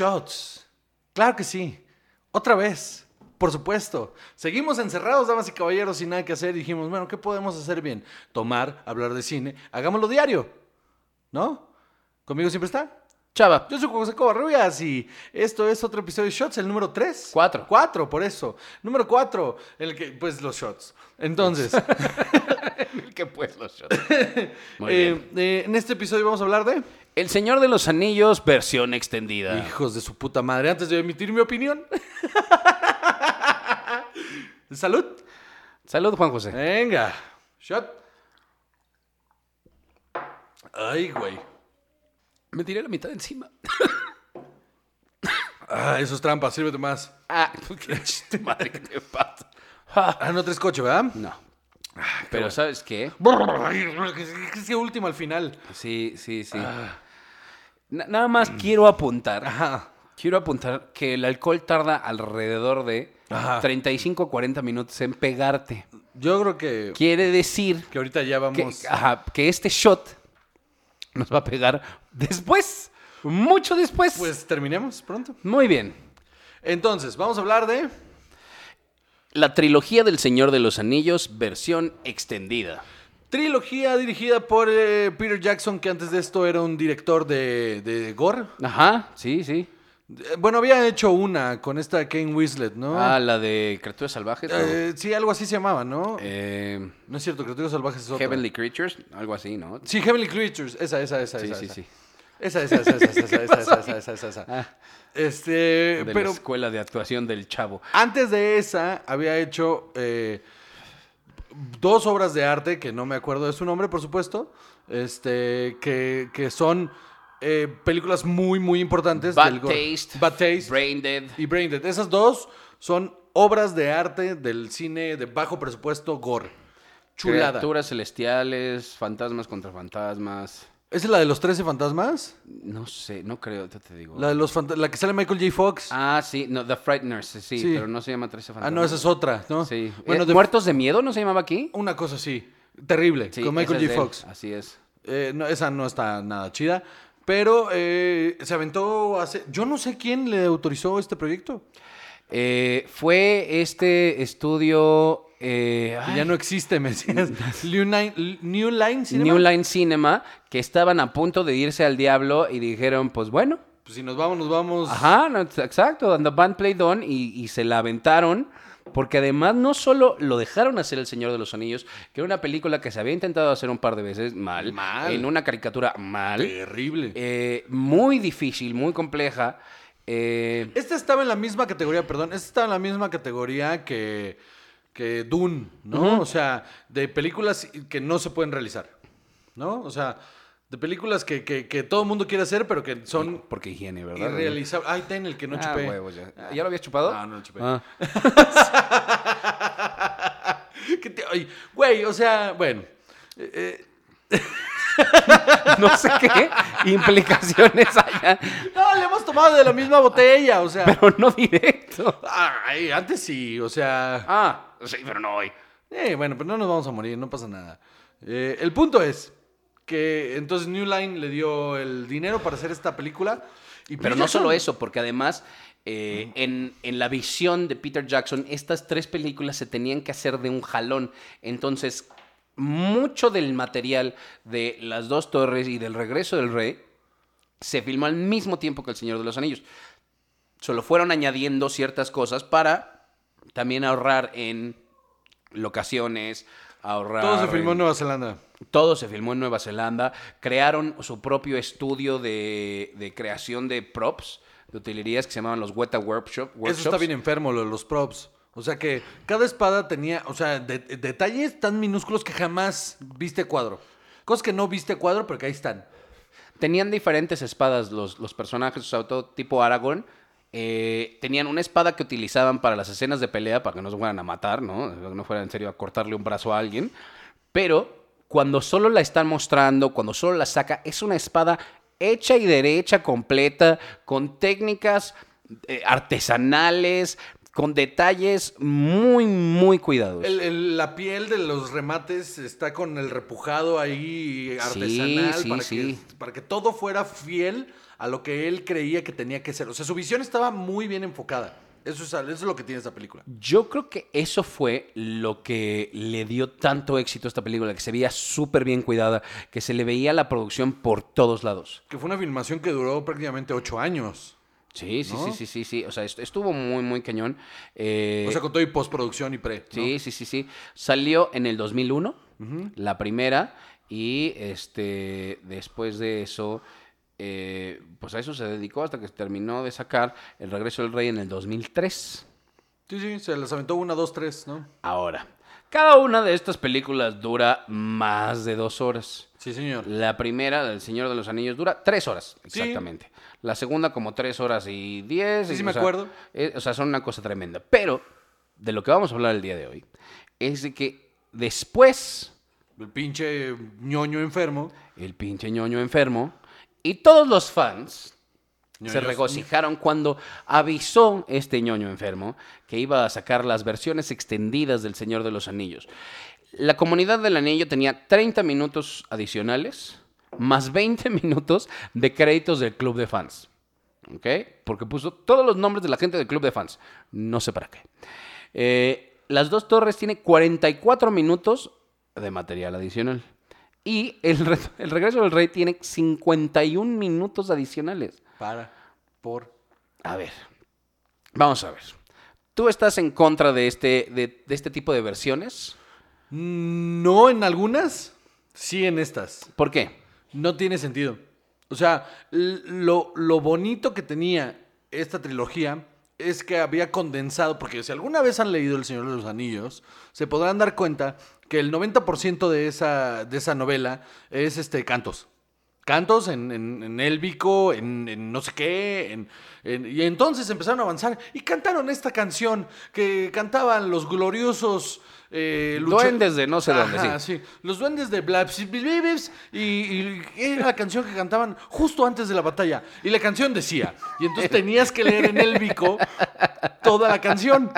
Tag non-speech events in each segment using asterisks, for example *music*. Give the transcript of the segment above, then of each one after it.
Shots. Claro que sí. Otra vez. Por supuesto. Seguimos encerrados, damas y caballeros, sin nada que hacer. Dijimos, bueno, ¿qué podemos hacer bien? Tomar, hablar de cine. Hagámoslo diario. ¿No? ¿Conmigo siempre está? Chava. Yo soy José Covarrubias y esto es otro episodio de Shots, el número 3. Cuatro. 4, por eso. Número 4, el que, pues los shots. Entonces, *laughs* ¿Qué pues los shots? *laughs* Muy eh, bien. eh, en este episodio vamos a hablar de El Señor de los Anillos, versión extendida. hijos de su puta madre. Antes de emitir mi opinión. Salud. Salud, Juan José. Venga. Shot. Ay, güey. Me tiré la mitad encima. Ah, eso es trampa, sírvete más. Ah, qué chiste madre que te pasa. Ah, no tres coche, ¿verdad? No. Pero ¿sabes qué? Es que último al final. Sí, sí, sí. Nada más quiero apuntar. Ajá. Quiero apuntar que el alcohol tarda alrededor de Ajá. 35 a 40 minutos en pegarte. Yo creo que, Quiere decir que ahorita ya que, vamos. ajá, que este shot nos va a pegar después, mucho después. Pues terminemos pronto. Muy bien. Entonces, vamos a hablar de La trilogía del Señor de los Anillos, versión extendida. Trilogía dirigida por eh, Peter Jackson, que antes de esto era un director de, de gore. Ajá, sí, sí. Eh, Bueno, había hecho una con esta Kane Winslet, ¿no? Ah, la de Criaturas Salvajes. Eh, sí, algo así se llamaba, ¿no? Eh, no es cierto, Criaturas Salvajes es otra. Heavenly Creatures, algo así, ¿no? Sí, Heavenly Creatures. Esa, esa, esa, Sí, esa. sí, esa. sí. Esa, esa, esa, esa, esa, *laughs* esa, esa, esa, esa, esa. Ah, Este, de la pero escuela de actuación del chavo. antes de esa había hecho eh, dos obras de arte, que no me acuerdo de su nombre, por supuesto, este, que, que son eh, películas muy, muy importantes. Bad del. Taste, Bad Taste Brain Dead. y Brain Dead. Esas dos son obras de arte del cine de bajo presupuesto gore. Chulada. Criaturas celestiales, fantasmas contra fantasmas. ¿Esa es la de los 13 fantasmas? No sé, no creo, te, te digo. La, de los la que sale Michael J. Fox. Ah, Ah, sí, no, The Frighteners, sí, Sí. pero no se llama 13 fantasmas. no, esa es otra, ¿no? Sí. Bueno, Eh, de- ¿Muertos de miedo no se llamaba aquí? una cosa así. Terrible. Sí, con Michael J. él, Fox. Así es. Eh, no, esa no está nada chida. Pero eh, se aventó hace. Yo no sé quién le autorizó este proyecto. Eh, fue este estudio... eh, ya no existe, me decías. *laughs* New Line, New Line Cinema. New Line Cinema, que estaban a punto de irse al diablo y dijeron, pues bueno, Pues si nos vamos, nos vamos. Ajá, no, exacto. And the band played on y, y se la aventaron. Porque además no solo lo dejaron hacer El Señor de los Anillos, que era una película que se había intentado hacer un par de veces mal, Mal. en una caricatura mal, Terrible. eh, muy difícil, muy compleja. eh, Este estaba en la misma categoría, perdón. Este estaba en la misma categoría que, que Dune, ¿no? O sea, de películas que no se pueden realizar, ¿no? O sea, de películas que, que, que todo el mundo quiere hacer, pero que son porque higiene, ¿verdad? irrealizables. Ay, ten el que no Ah, chupé. ya. ¿Ya lo habías chupado? No, no lo chupé. Ah. *laughs* ¿Qué te- ay, Güey, o sea, bueno. eh, *laughs* *laughs* no sé qué implicaciones haya, no, le hemos tomado de la misma botella, o sea. pero no directo. Ay, antes sí, o sea. Ah, sí, pero no hoy. Eh, bueno, pero no nos vamos a morir, no pasa nada. Eh, el punto es que entonces New Line le dio el dinero para hacer esta película. Y Pero no solo eso, porque además eh, en, en la visión de Peter Jackson, estas tres películas se tenían que hacer de un jalón. Entonces, mucho del material de Las Dos Torres y del Regreso del Rey se filmó al mismo tiempo que El Señor de los Anillos. Solo fueron añadiendo ciertas cosas para también ahorrar en locaciones, ahorrar... Todo se filmó en Nueva Zelanda. todo se filmó en Nueva Zelanda. Crearon su propio estudio de, de creación de props, de utilerías que se llamaban los Weta Workshop. Eso está bien enfermo, lo de los props. O sea que cada espada tenía, o sea, de- detalles tan minúsculos que jamás viste cuadro. Cosas que no viste cuadro, pero que ahí están. Tenían diferentes espadas los, los personajes, sea, todo tipo Aragorn. Eh, tenían una espada que utilizaban para las escenas de pelea, para que no se fueran a matar, ¿no? No fuera en serio a cortarle un brazo a alguien. Pero cuando solo la están mostrando, cuando solo la saca, es una espada hecha y derecha, completa, con técnicas eh, artesanales, con detalles muy, muy cuidados. El- el- la piel de los remates está con el repujado ahí artesanal sí, para, sí. Que, para que todo fuera fiel a lo que él creía que tenía que ser. O sea, su visión estaba muy bien enfocada. Eso es, eso es lo que tiene esta película. Yo creo que eso fue lo que le dio tanto éxito a esta película, que se veía súper bien cuidada, que se le veía la producción por todos lados. Que fue una filmación que duró prácticamente ocho años. Sí, sí, ¿No? sí, sí, sí, sí. O sea, est- estuvo muy, muy cañón. Eh, O sea, con todo y postproducción y pre. ¿no? Sí, sí, sí, sí. Salió en el 2001, la primera, y este después de eso, eh, pues a eso se dedicó hasta que terminó de sacar El Regreso del Rey en el 2003. Sí, sí, se las aventó una, dos, tres, ¿no? Ahora, cada una de estas películas dura más de dos horas. Sí, señor. La primera, del Señor de los Anillos, dura tres horas, Sí. exactamente. La segunda como tres horas y diez. Sí, y, sí me sea, acuerdo. eh, o sea, son una cosa tremenda. Pero, de lo que vamos a hablar el día de hoy, es de que después, El pinche ñoño enfermo. el pinche ñoño enfermo, y todos los fans se regocijaron cuando avisó este ñoño enfermo que iba a sacar las versiones extendidas del Señor de los Anillos. La comunidad del anillo tenía 30 minutos adicionales más 20 *laughs* minutos de créditos del club de fans. ¿Ok? Porque puso todos los nombres de la gente del club de fans. No sé para qué. Eh, Las dos torres tiene 44 minutos de material adicional. Y el, re- el regreso del rey tiene 51 minutos adicionales. Para, por. A ver, vamos a ver. ¿Tú estás en contra de este, de, de este tipo de versiones? No en algunas, sí en estas. ¿Por qué? No tiene sentido. O sea, lo, lo bonito que tenía esta trilogía es que había condensado, porque si alguna vez han leído El Señor de los Anillos, se podrán dar cuenta que el 90% de esa, de esa novela es este, cantos. Cantos en, en, en élbico, en, en no sé qué. y entonces empezaron a avanzar y cantaron esta canción que cantaban los gloriosos... eh, Duendes de no sé dónde, Ajá, sí. sí. Los duendes de Blaps y, y era la canción que cantaban justo antes de la batalla. Y la canción decía, y entonces tenías que leer en élbico toda la canción.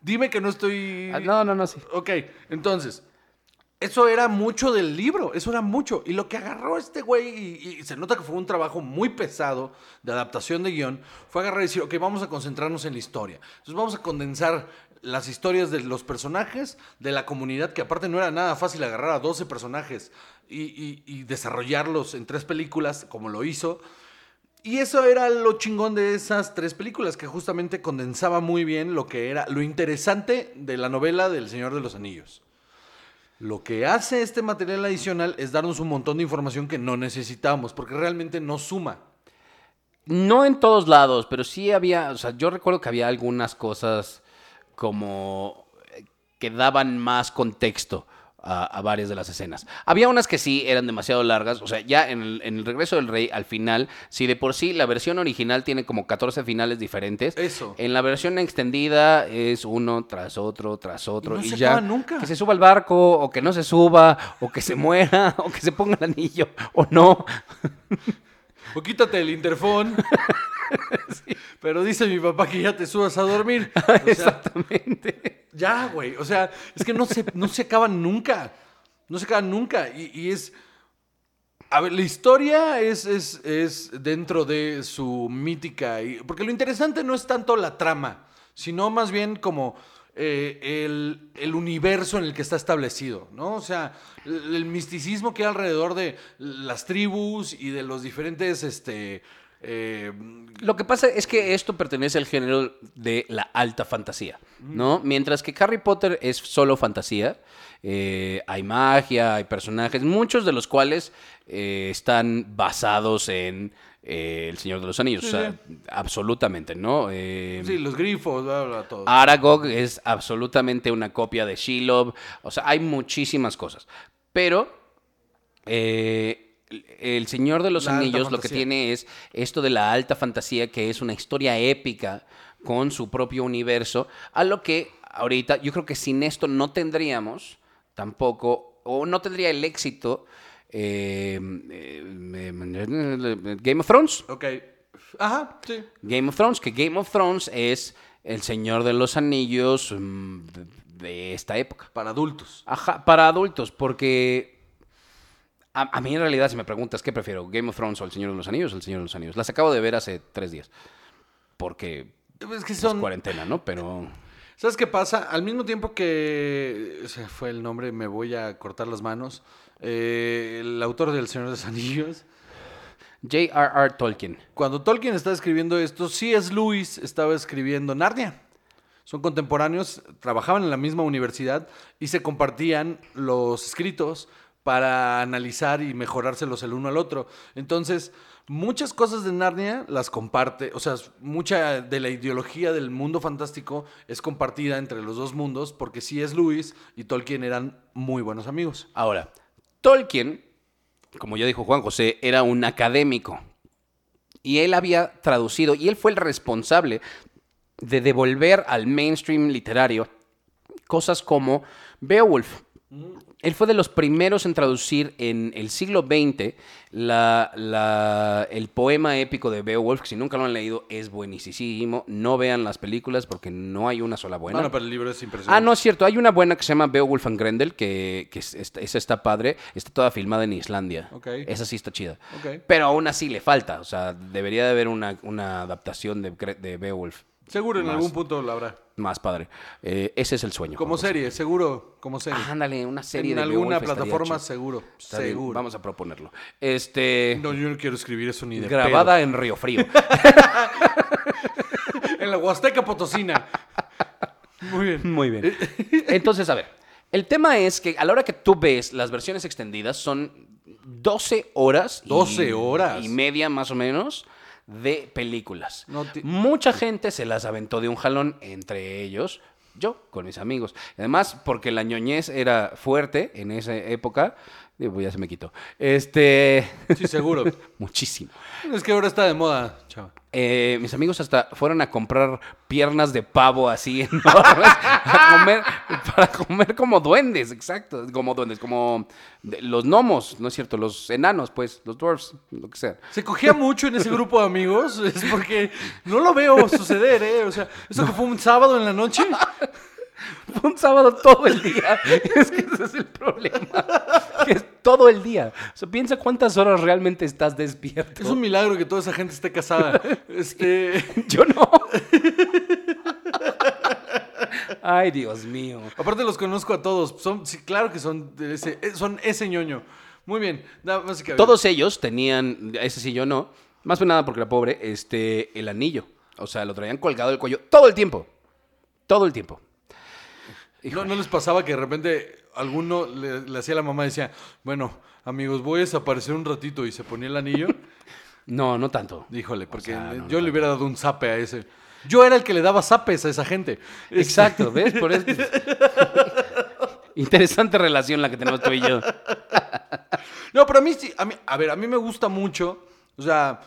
Dime que no estoy... Ah, No, no, no, sí. Ok, entonces, eso era mucho del libro, eso era mucho. Y lo que agarró este güey, y, se nota que fue un trabajo muy pesado de adaptación de guion, fue agarrar y decir, ok, vamos a concentrarnos en la historia. Entonces vamos a condensar las historias de los personajes, de la comunidad, que aparte no era nada fácil agarrar a 12 personajes y desarrollarlos en tres películas, como lo hizo. Y eso era lo chingón de esas tres películas, que justamente condensaba muy bien lo que era lo interesante de la novela del Señor de los Anillos. Lo que hace este material adicional es darnos un montón de información que no necesitábamos, porque realmente no suma. No en todos lados, pero sí había, o sea, yo recuerdo que había algunas cosas como eh, que daban más contexto a, a varias de las escenas. Había unas que sí eran demasiado largas, o sea, ya en el, en el regreso del rey, al final, si de por sí la versión original tiene como 14 finales diferentes, Eso. en la versión extendida es uno tras otro, tras otro, no y, se ya nunca. que se suba al barco, o que no se suba, o que se muera, *laughs* o que se ponga el anillo, o no. O quítate el interfón. *laughs* *laughs* Pero dice mi papá que ya te subas a dormir. *laughs* O sea, Exactamente. Ya, güey. O sea, es que no se, no se acaban nunca. No se acaban nunca. Y, y es. A ver, la historia es, es, es dentro de su mítica. y- porque lo interesante no es tanto la trama, sino más bien como eh, el, el universo en el que está establecido, ¿no? O sea, el, el misticismo que hay alrededor de las tribus y de los diferentes, este... eh, Lo que pasa es que esto pertenece al género de la alta fantasía, ¿no? Mientras que Harry Potter es solo fantasía, eh, hay magia, hay personajes, muchos de los cuales eh, están basados en El Señor de los Anillos, Sí, o sea, absolutamente, ¿no? Sí, los grifos, bla, bla, todo. Aragog es absolutamente una copia de Shelob. O sea, hay muchísimas cosas. Pero El Señor de los La Anillos lo que tiene es esto de la alta fantasía, que es una historia épica con su propio universo, a lo que ahorita yo creo que sin esto no tendríamos tampoco, o no tendría el éxito eh, eh, Game of Thrones. Ok. Ajá, sí. Game of Thrones, que Game of Thrones es El Señor de los Anillos mm, de esta época. Para adultos. Ajá, para adultos, porque a, a mí en realidad si me preguntas qué prefiero, Game of Thrones o El Señor de los Anillos, El Señor de los Anillos. Las acabo de ver hace tres días, porque Es que es son. cuarentena, ¿no? Pero ¿Sabes qué pasa? Al mismo tiempo que. Se fue el nombre, me voy a cortar las manos. eh, el autor del Señor de los Anillos. J.R.R. Tolkien. Cuando Tolkien estaba escribiendo esto, C.S. Lewis estaba escribiendo Narnia. Son contemporáneos, trabajaban en la misma universidad y se compartían los escritos para analizar y mejorárselos el uno al otro. Entonces, muchas cosas de Narnia las comparte, o sea, mucha de la ideología del mundo fantástico es compartida entre los dos mundos porque C.S. Lewis y Tolkien eran muy buenos amigos. Ahora, Tolkien, como ya dijo Juan José, era un académico. Y él había traducido, y él fue el responsable de devolver al mainstream literario cosas como Beowulf. Él fue de los primeros en traducir en el siglo XX la- la- el poema épico de Beowulf, que si nunca lo han leído es buenísimo. No vean las películas porque no hay una sola buena. Bueno, pero el libro es impresionante. Ah, no es cierto. Hay una buena que se llama Beowulf and Grendel, que, que es- esta- esa está padre. Está toda filmada en Islandia. Esa sí está chida. Pero aún así le falta. O sea, debería de haber una, una adaptación de Beowulf Seguro en más. algún punto lo habrá. más padre. Eh, ese es el sueño. Como José. serie, seguro, como serie. Ah, Ándale, una serie en de alguna plataforma, seguro. Seguro. Vamos a proponerlo. Este. No, yo no quiero escribir eso ni de grabada en Río Frío. *laughs* En la Huasteca Potosina. Muy bien. Muy bien. Entonces, a ver, el tema es que a la hora que tú ves las versiones extendidas son 12 horas. y- 12 horas. Y media más o menos de películas. No Mucha gente se las aventó de un jalón, entre ellos yo, con mis amigos. Además, porque la ñoñez era fuerte en esa época. Digo, pues ya se me quitó. Este. Sí, seguro. *laughs* Muchísimo. es que ahora está de moda, chava. Eh, mis amigos hasta fueron a comprar piernas de pavo así *laughs* enormes a comer, para comer como duendes, exacto, como duendes, como los gnomos, ¿no es cierto? Los enanos, pues, los dwarfs, lo que sea. Se cogía mucho en ese grupo de amigos. Es porque no lo veo suceder, ¿eh? O sea, eso que fue un sábado en la noche. *laughs* Fue un sábado todo el día. *laughs* Es que ese es el problema. Que es todo el día. O sea, piensa cuántas horas realmente estás despierto. Es un milagro que toda esa gente esté casada. *laughs* Este. Yo no. Ay, Dios mío. Aparte los conozco a todos. Son, sí, claro que son de ese, eh, son ese ñoño. Muy bien. Todos ellos tenían, ese sí yo no, más que nada porque era pobre, este, el anillo. O sea, lo traían colgado del cuello todo el tiempo. Todo el tiempo. ¿No, no les pasaba que de repente alguno le, le hacía a la mamá y decía, bueno, amigos, voy a desaparecer un ratito y se ponía el anillo? *laughs* No, no tanto. Híjole, porque sea, le- no, yo le hubiera dado un zape a ese. Yo era el que le daba zapes a esa gente. *laughs* Exacto, ¿ves? Por eso. *laughs* Interesante relación la que tenemos tú y yo. No, pero a mí sí, a, mí, a ver, a mí me gusta mucho, o sea,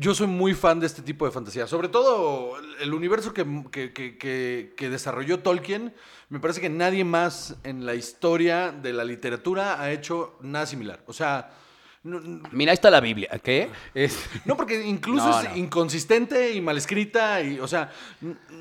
yo soy muy fan de este tipo de fantasía, sobre todo el universo que, que- que- que- desarrolló Tolkien, me parece que nadie más en la historia de la literatura ha hecho nada similar, o sea, no, Mira, ahí está la Biblia, ¿qué? Es- *laughs* no, porque incluso No, es no. inconsistente y mal escrita. Y, o sea,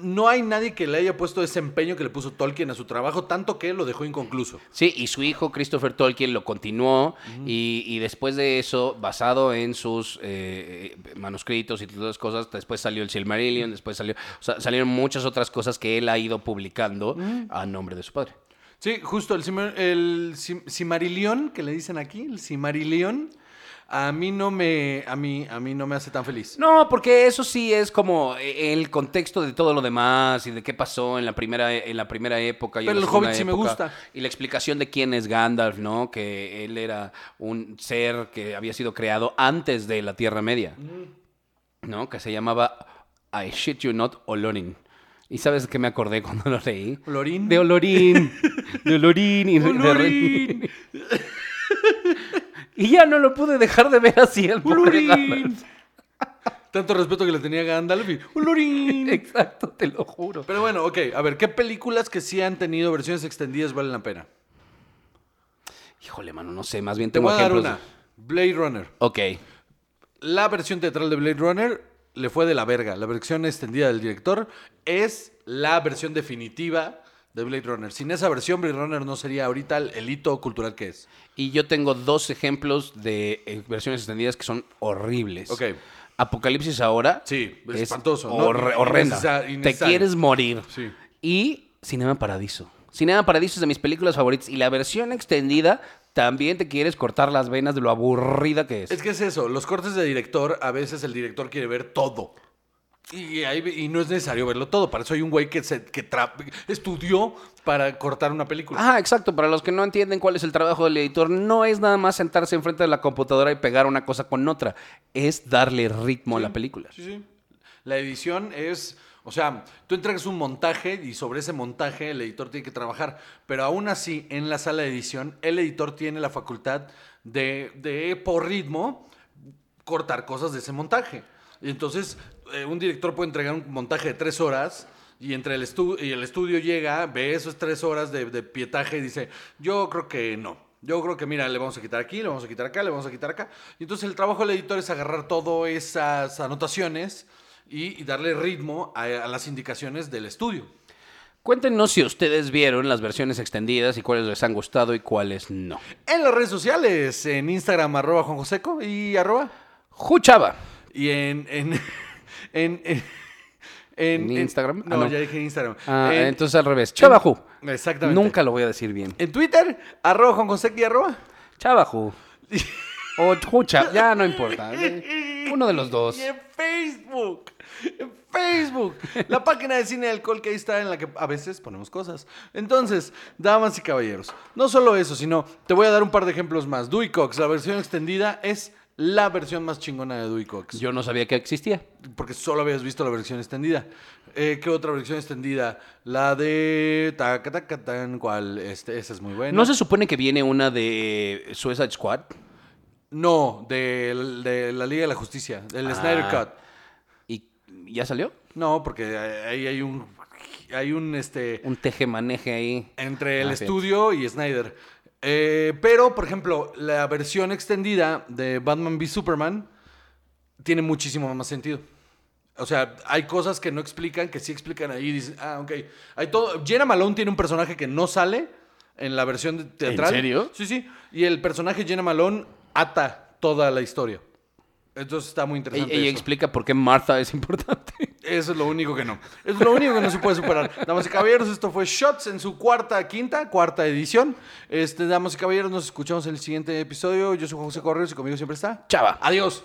no hay nadie que le haya puesto ese empeño que le puso Tolkien a su trabajo, tanto que lo dejó inconcluso. Sí, y su hijo Christopher Tolkien lo continuó y, y después de eso, basado en sus eh, eh, manuscritos y todas las cosas, después salió el Silmarillion, después salió, o sea, salieron muchas otras cosas que él ha ido publicando a nombre de su padre. Sí, justo el, el Cimarilión, que le dicen aquí, el Cimarilión, a mí no me, a mí, a mí no me hace tan feliz. No, porque eso sí es como eh, el contexto de todo lo demás y de qué pasó en la primera, en la primera época. Y en Pero la el Hobbit sí me gusta. Y la explicación de quién es Gandalf, ¿no? Que él era un ser que había sido creado antes de la Tierra Media, ¿no? Que se llamaba I shit you not Olorin. ¿Y sabes qué me acordé *laughs* cuando lo leí? ¿Olorín? De Olorín. De Olorín. y de- de- Olorín. *laughs* Y ya no lo pude dejar de ver así pobre Olorín. *laughs* Tanto respeto que le tenía a Gandalf y Olorín. Exacto, te lo juro. Pero bueno, ok, a ver, ¿qué películas que sí han tenido versiones extendidas valen la pena? Híjole, mano, no sé, más bien Te tengo voy a dar una. Blade Runner. Ok. La versión teatral de Blade Runner, le fue de la verga. La versión extendida del director es la versión definitiva de Blade Runner. Sin esa versión, Blade Runner no sería ahorita el, hito cultural que es. Y yo tengo dos ejemplos de eh, versiones extendidas que son horribles. Ok. Apocalipsis ahora. Sí, es espantoso, ¿no? horre- horrenda. Te quieres morir. Sí. Y Cinema Paradiso. Cinema Paradiso es de mis películas favoritas. Y la versión extendida también te quieres cortar las venas de lo aburrida que es. Es que es eso, los cortes de director, a veces el director quiere ver todo. Y, ahí- y no es necesario verlo todo. Para eso hay un güey que, se, que tra- estudió para cortar una película. Ah, exacto. Para los que no entienden cuál es el trabajo del editor, no es nada más sentarse enfrente de la computadora y pegar una cosa con otra. Es darle ritmo a la película. Sí, sí. La edición es, o sea, tú entregas un montaje y sobre ese montaje el editor tiene que trabajar, pero aún así en la sala de edición el editor tiene la facultad de, de por ritmo, cortar cosas de ese montaje. Y entonces eh, un director puede entregar un montaje de tres horas. Y entre el, estu- y el estudio llega, ve esas tres horas de, de pietaje y dice, yo creo que no. Yo creo que, mira, le vamos a quitar aquí, le vamos a quitar acá, le vamos a quitar acá. Y entonces el trabajo del editor es agarrar todas esas anotaciones y, y darle ritmo a, a las indicaciones del estudio. Cuéntenos si ustedes vieron las versiones extendidas y cuáles les han gustado y cuáles no. En las redes sociales, en Instagram, arroba Juan Joseco y arroba. Juchaba. Y en... en, *laughs* en, en- en- ¿En Instagram? No, Ah, no. ya dije Instagram. Ah, En- entonces al revés. Chavaju. Exactamente. Nunca lo voy a decir bien. En Twitter, arroba Juan Joseco y arroba. Chavaju. *laughs* O Jucha, ya no importa. *laughs* *laughs* Uno de los dos. Y en Facebook. En Facebook. La página de cine y alcohol que ahí está en la que a veces ponemos cosas. Entonces, damas y caballeros, no solo eso, sino te voy a dar un par de ejemplos más. Dewey Cox, la versión extendida es la versión más chingona de Dewey Cox. Yo no sabía que existía. Porque solo habías visto la versión extendida. Eh, ¿Qué otra versión extendida? La de... Taca, taca, tan, ¿Cuál? Este, esa es muy buena. ¿No se supone que viene una de Suicide Squad? No, de, de la Liga de la Justicia, del Ah. Snyder Cut. ¿Y ya salió? No, porque ahí hay un... Hay un, este... Un teje-maneje ahí. entre el Ah, estudio y Snyder. Eh, pero, por ejemplo, la versión extendida de Batman v Superman tiene muchísimo más sentido. O sea, hay cosas que no explican, que sí explican ahí. Dicen, ah, ok. Hay todo. Jenna Malone tiene un personaje que no sale en la versión teatral. serio? Sí, sí. Y el personaje Jenna Malone ata toda la historia. Entonces está muy interesante. ella eso. explica por qué Martha es importante. Eso es lo único que no. Eso es lo único que no se puede superar. Damas y caballeros, esto fue Shots en su cuarta, quinta, cuarta edición. Este, damas y caballeros, nos escuchamos en el siguiente episodio. Yo soy José Correos y conmigo siempre está. Chava. Adiós.